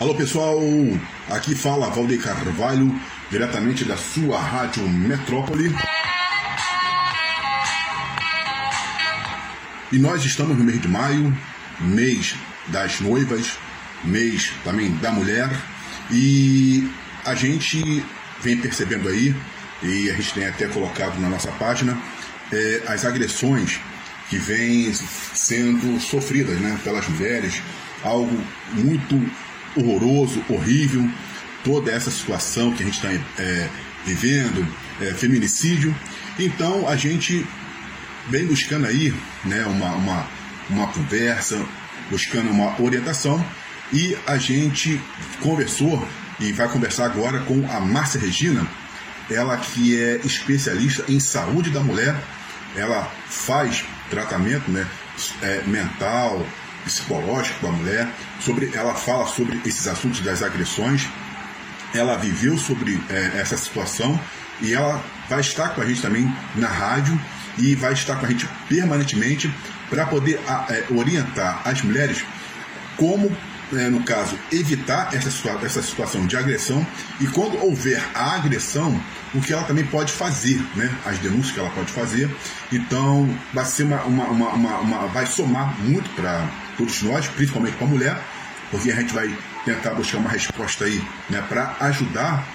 Alô pessoal, aqui fala Valdeir Carvalho, diretamente da sua rádio Metrópole. E nós estamos no mês de maio, mês das noivas, mês também da mulher, e a gente vem percebendo aí, e a gente tem até colocado na nossa página, é, as agressões que vêm sendo sofridas né, pelas mulheres, algo muito horroroso, horrível, toda essa situação que a gente está é, vivendo, é, feminicídio. Então a gente vem buscando aí né, uma, uma, uma conversa, buscando uma orientação e a gente conversou e vai conversar agora com a Márcia Regina, ela que é especialista em saúde da mulher, ela faz tratamento né, é, mental, psicológico da mulher, sobre, ela fala sobre esses assuntos das agressões, ela viveu sobre é, essa situação e ela vai estar com a gente também na rádio e vai estar com a gente permanentemente para poder é, orientar as mulheres como é, no caso, evitar essa, essa situação de agressão e quando houver a agressão, o que ela também pode fazer, né? As denúncias que ela pode fazer. Então, vai ser uma, uma, uma, uma vai somar muito para todos nós, principalmente para a mulher, porque a gente vai tentar buscar uma resposta aí, né? Para ajudar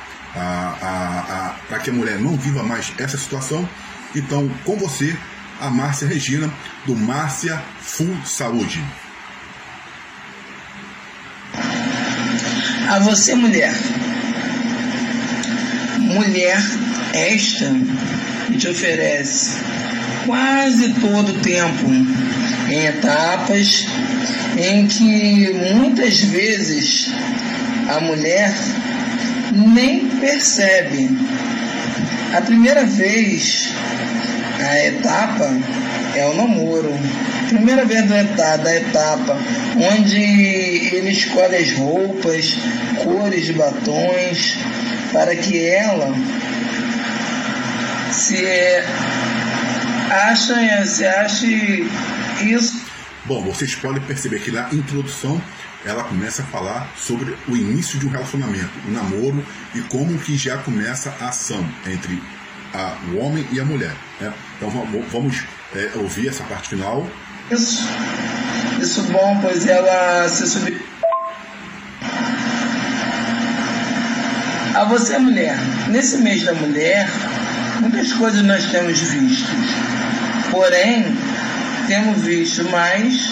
para que a mulher não viva mais essa situação. Então, com você, a Márcia Regina, do Márcia Full Saúde. A você, mulher. Mulher esta que te oferece quase todo o tempo em etapas em que muitas vezes a mulher nem percebe. A primeira vez, a etapa é o namoro. Primeira vez da, da etapa, onde ele escolhe as roupas, cores batons, para que ela se acha, se ache isso. Bom, vocês podem perceber que na introdução ela começa a falar sobre o início de um relacionamento, o um namoro e como que já começa a ação entre a, o homem e a mulher. Né? Então vamos é, ouvir essa parte final. Isso, isso bom, pois ela se subir. A você, mulher, nesse mês da mulher, muitas coisas nós temos visto. Porém, temos visto mais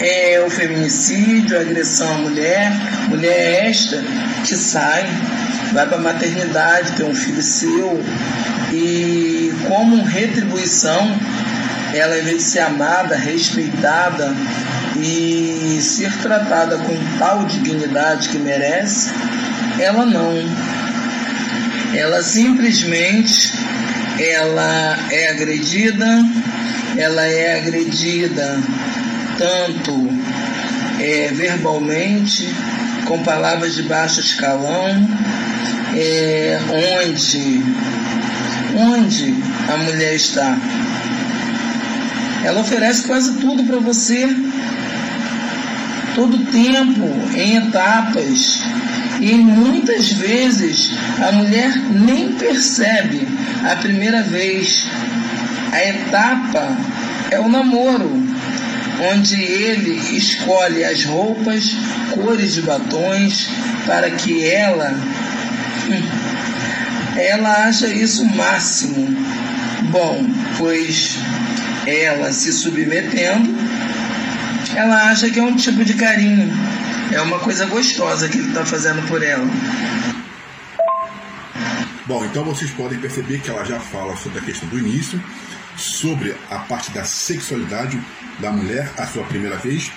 é, o feminicídio, a agressão à mulher, mulher esta que sai, vai para a maternidade, tem um filho seu, e como retribuição, ela em vez de ser amada, respeitada e ser tratada com tal dignidade que merece, ela não. Ela simplesmente ela é agredida, ela é agredida tanto é, verbalmente, com palavras de baixo escalão, é, onde, onde a mulher está. Ela oferece quase tudo para você, todo tempo, em etapas. E muitas vezes a mulher nem percebe a primeira vez. A etapa é o namoro, onde ele escolhe as roupas, cores de batons, para que ela ela acha isso o máximo. Bom, pois ela se submetendo, ela acha que é um tipo de carinho, é uma coisa gostosa que ele está fazendo por ela. Bom, então vocês podem perceber que ela já fala sobre a questão do início, sobre a parte da sexualidade da mulher, a sua primeira vez.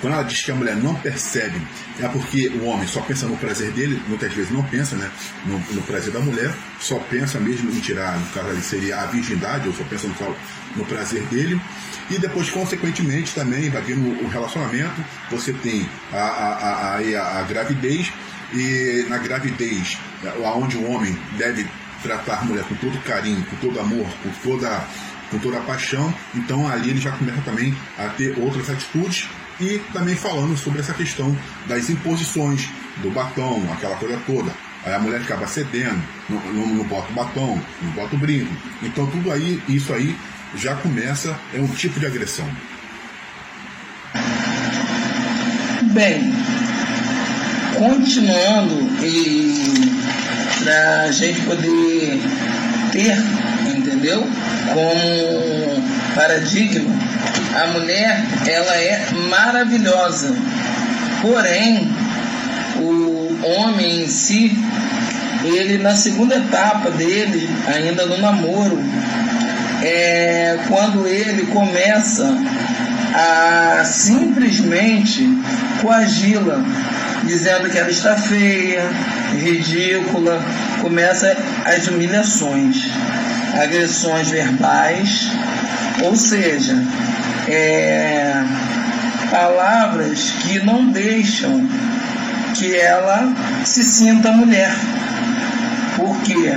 Quando ela diz que a mulher não percebe, é porque o homem só pensa no prazer dele, muitas vezes não pensa né, no, no prazer da mulher, só pensa mesmo em tirar, no caso ali seria a virgindade, ou só pensa no, no prazer dele. E depois, consequentemente, também vai vir no relacionamento, você tem a, a, a, a, gravidez, e na gravidez, onde o homem deve tratar a mulher com todo carinho, com todo amor, com toda, com toda paixão, então ali ele já começa também a ter outras atitudes E também falando sobre essa questão das imposições, do batom, aquela coisa toda. Aí a mulher acaba cedendo, não, não, não bota o batom, não bota o brinco. Então tudo aí, isso aí já começa, é um tipo de agressão. Bem, continuando e para a gente poder ter, entendeu? Como paradigma, a mulher ela é maravilhosa, porém o homem em si, ele na segunda etapa dele, ainda no namoro, é quando ele começa a simplesmente coagi-la, dizendo que ela está feia, ridícula, começa as humilhações, agressões verbais, ou seja, é, palavras que não deixam que ela se sinta mulher. Porque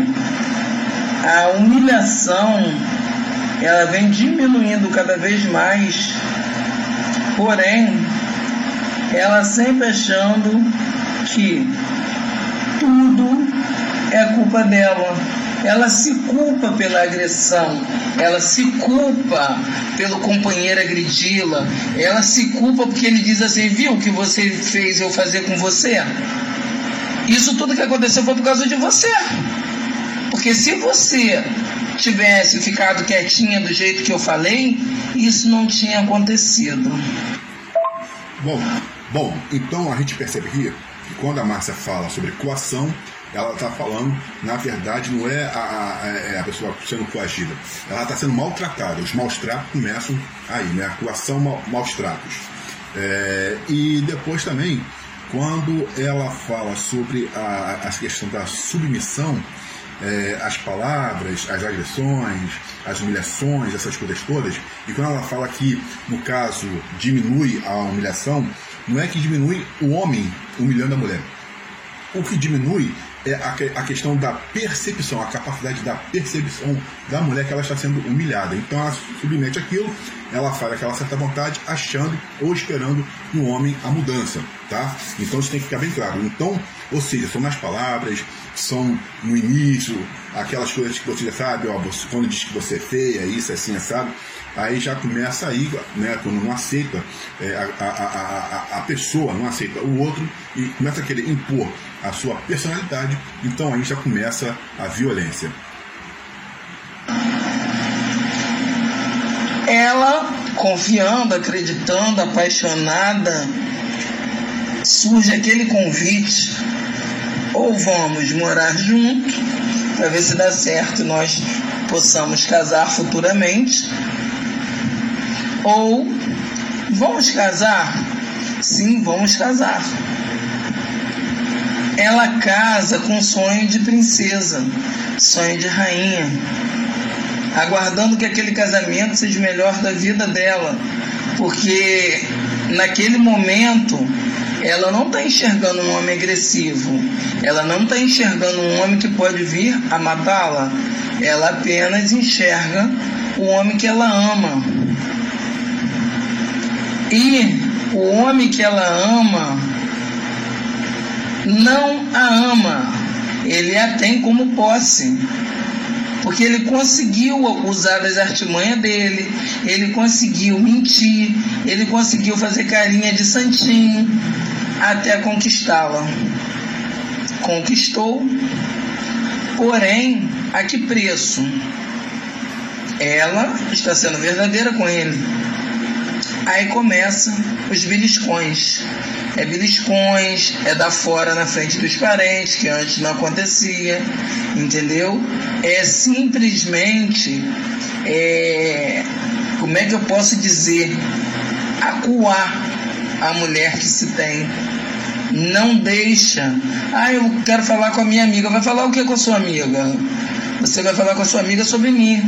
a humilhação ela vem diminuindo cada vez mais, porém, ela sempre achando que tudo é culpa dela. Ela se culpa pela agressão, ela se culpa pelo companheiro agredi-la, ela se culpa porque ele diz assim: viu o que você fez eu fazer com você? Isso tudo que aconteceu foi por causa de você. Porque se você tivesse ficado quietinha do jeito que eu falei, isso não tinha acontecido. Bom, bom, então a gente percebe aqui que quando a Márcia fala sobre coação, ela está falando, na verdade, não é a, a, é a pessoa sendo coagida, ela está sendo maltratada. Os maus tratos começam aí, né? A coação, ma, maus tratos. É, e depois também, quando ela fala sobre a, a questão da submissão, é, as palavras, as agressões, as humilhações, essas coisas todas. E quando ela fala que, no caso, diminui a humilhação, não é que diminui o homem humilhando a mulher. O que diminui é a, a questão da percepção, a capacidade da percepção da mulher que ela está sendo humilhada. Então ela submete aquilo, ela faz aquela certa vontade, achando ou esperando no homem a mudança, tá? Então isso tem que ficar bem claro. Então, ou seja, são nas palavras, são no início, aquelas coisas que você já sabe, ó, quando diz que você é feia, isso, assim, sabe? Aí já começa aí, né, quando não aceita é, a, a, a, a, pessoa, não aceita o outro e começa a querer impor a sua personalidade, então aí já começa a violência. Ela, confiando, acreditando, apaixonada, surge aquele convite ou vamos morar juntos para ver se dá certo e nós possamos casar futuramente, ou vamos casar? Sim, vamos casar. Ela casa com sonho de princesa, sonho de rainha, aguardando que aquele casamento seja o melhor da vida dela, porque naquele momento ela não está enxergando um homem agressivo, ela não está enxergando um homem que pode vir a matá-la, ela apenas enxerga o homem que ela ama. E o homem que ela ama não a ama, ele a tem como posse porque ele conseguiu usar das artimanhas dele, ele conseguiu mentir, ele conseguiu fazer carinha de santinho até conquistá-la. Conquistou, porém, a que preço? Ela está sendo verdadeira com ele. Aí começa os beliscões. É beliscões, é dar fora na frente dos parentes, que antes não acontecia, entendeu? É simplesmente, é, como é que eu posso dizer, acuar a mulher que se tem. Não deixa. Ah, eu quero falar com a minha amiga. Vai falar o que com a sua amiga? Você vai falar com a sua amiga sobre mim.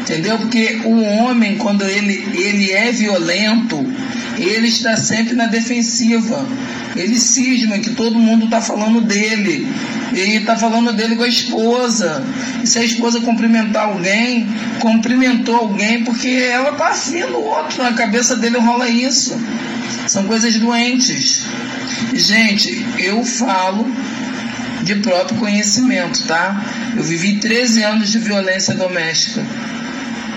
Entendeu? Porque o homem, quando ele, ele é violento, ele está sempre na defensiva. Ele cisma que todo mundo está falando dele. E tá falando dele com a esposa. E se a esposa cumprimentar alguém, cumprimentou alguém porque ela tá afim do outro. Na cabeça dele rola isso. São coisas doentes. Gente, eu falo de próprio conhecimento, tá? Eu vivi 13 anos de violência doméstica.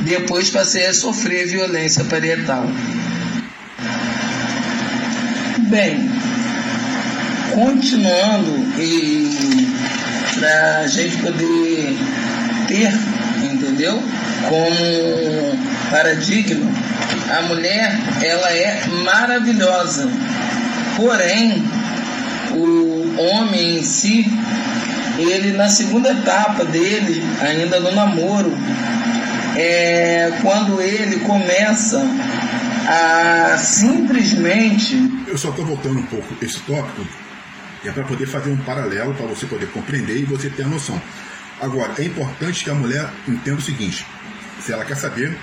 Depois passei a sofrer violência parietal. Bem, continuando e para a gente poder ter, entendeu? Como paradigma, a mulher ela é maravilhosa, porém o homem em si, ele na segunda etapa dele, ainda no namoro, é quando ele começa a simplesmente. Eu só estou voltando um pouco esse tópico, é para poder fazer um paralelo, para você poder compreender e você ter a noção. Agora, é importante que a mulher entenda o seguinte: se ela quer saber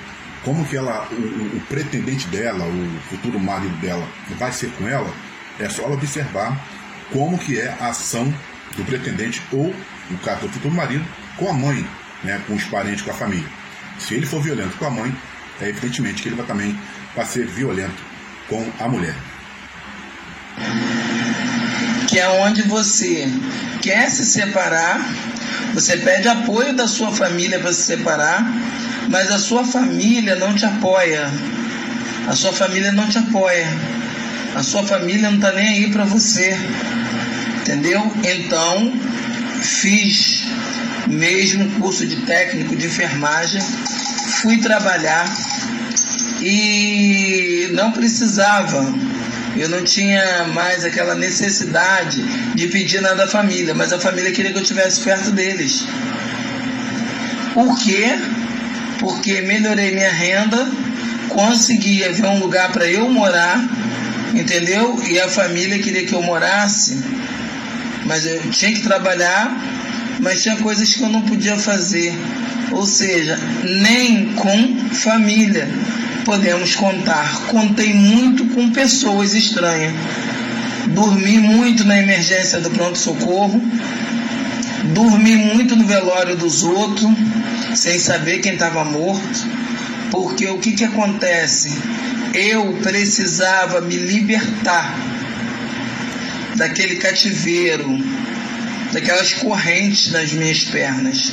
como que ela, o, o, pretendente dela, o futuro marido dela, vai ser com ela, é só ela observar como que é a ação do pretendente ou, no caso do futuro marido, com a mãe, né, com os parentes, com a família. Se ele for violento com a mãe, é evidentemente que ele vai também vai ser violento com a mulher. Que é onde você quer se separar, você pede apoio da sua família para se separar, mas a sua família não te apoia. A sua família não te apoia. A sua família não está nem aí para você. Entendeu? Então, fiz mesmo curso de técnico de enfermagem, fui trabalhar e não precisava. Eu não tinha mais aquela necessidade de pedir nada à família, mas a família queria que eu estivesse perto deles. Por quê? Porque melhorei minha renda, consegui ver um lugar para eu morar, entendeu? E a família queria que eu morasse, mas eu tinha que trabalhar, mas tinha coisas que eu não podia fazer. Ou seja, nem com família podemos contar. Contei muito com pessoas estranhas. Dormi muito na emergência do pronto-socorro. Dormi muito no velório dos outros, sem saber quem estava morto. Porque o que, que acontece? Eu precisava me libertar daquele cativeiro, daquelas correntes nas minhas pernas.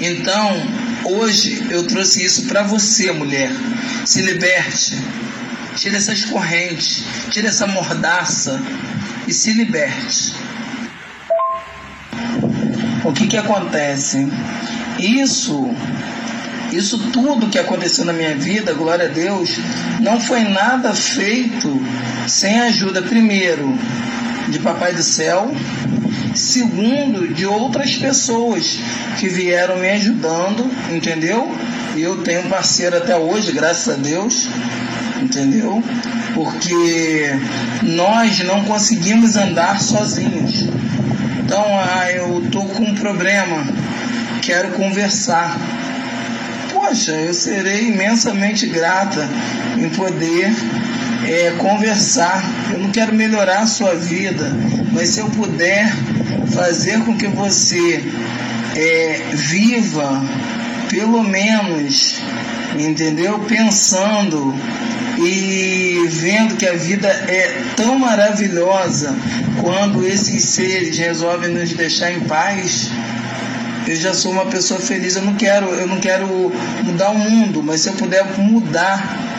Então, hoje eu trouxe isso para você, mulher. Se liberte. Tire essas correntes, tire essa mordaça e se liberte. O que que acontece? Isso isso tudo que aconteceu na minha vida, glória a Deus, não foi nada feito sem ajuda, primeiro, de Papai do Céu, segundo, de outras pessoas que vieram me ajudando, entendeu? E eu tenho parceiro até hoje, graças a Deus, entendeu? Porque nós não conseguimos andar sozinhos. Então, ah, eu tô com um problema, quero conversar. Poxa, eu serei imensamente grata em poder é, conversar. Eu não quero melhorar a sua vida, mas se eu puder fazer com que você é, viva, pelo menos, entendeu? Pensando e vendo que a vida é tão maravilhosa quando esses seres resolvem nos deixar em paz. Eu já sou uma pessoa feliz. Eu não quero, eu não quero mudar o mundo, mas se eu puder mudar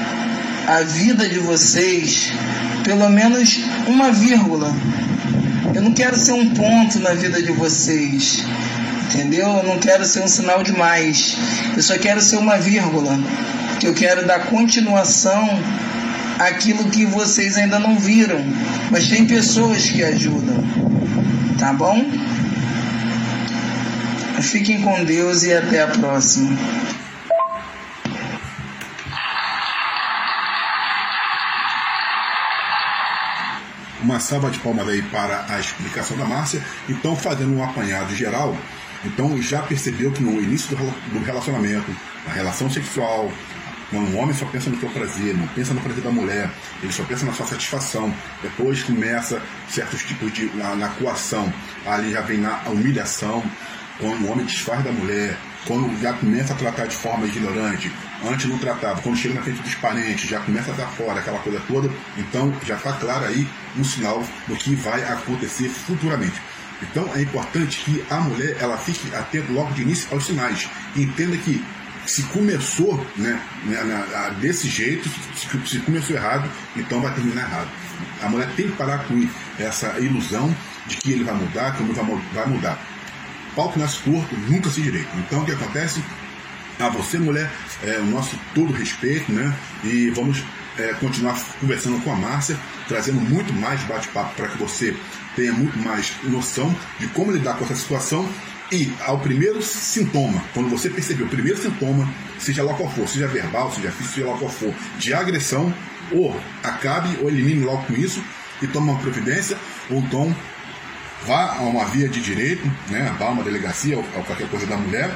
a vida de vocês, pelo menos uma vírgula. Eu não quero ser um ponto na vida de vocês, entendeu? Eu não quero ser um sinal de mais. Eu só quero ser uma vírgula, que eu quero dar continuação àquilo que vocês ainda não viram, mas tem pessoas que ajudam, tá bom? Fiquem com Deus e até a próxima. Uma salva de palmas aí para a explicação da Márcia. Então, fazendo um apanhado geral, então já percebeu que no início do relacionamento, a relação sexual, Quando um homem só pensa no seu prazer, não pensa no prazer da mulher, ele só pensa na sua satisfação. Depois começa certos tipos de. na, na coação, ali já vem na humilhação. Quando o homem desfaz da mulher, quando já começa a tratar de forma ignorante, antes não tratava, quando chega na frente dos parentes, já começa a dar fora, aquela coisa toda, então já está claro aí um sinal do que vai acontecer futuramente. Então é importante que a mulher ela fique atenta logo de início aos sinais. Entenda que se começou né, né desse jeito, se começou errado, então vai terminar errado. A mulher tem que parar com essa ilusão de que ele vai mudar, que o vai mudar. Pau que nasce torto nunca se direito. Então o que acontece? A você, mulher, é, o nosso todo respeito, né? E vamos é, continuar conversando com a Márcia, trazendo muito mais bate-papo para que você tenha muito mais noção de como lidar com essa situação e ao primeiro sintoma, quando você perceber o primeiro sintoma, seja lá qual for, seja verbal, seja físico, seja lá qual for, de agressão, ou acabe ou elimine logo com isso e tome uma providência, ou então vá a uma via de direito, né, vá a uma delegacia ou, ou qualquer coisa da mulher,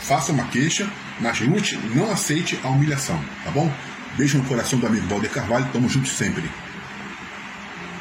faça uma queixa, mas lute, não aceite a humilhação, tá bom? Beijo no coração do amigo Valder Carvalho, tamo juntos sempre.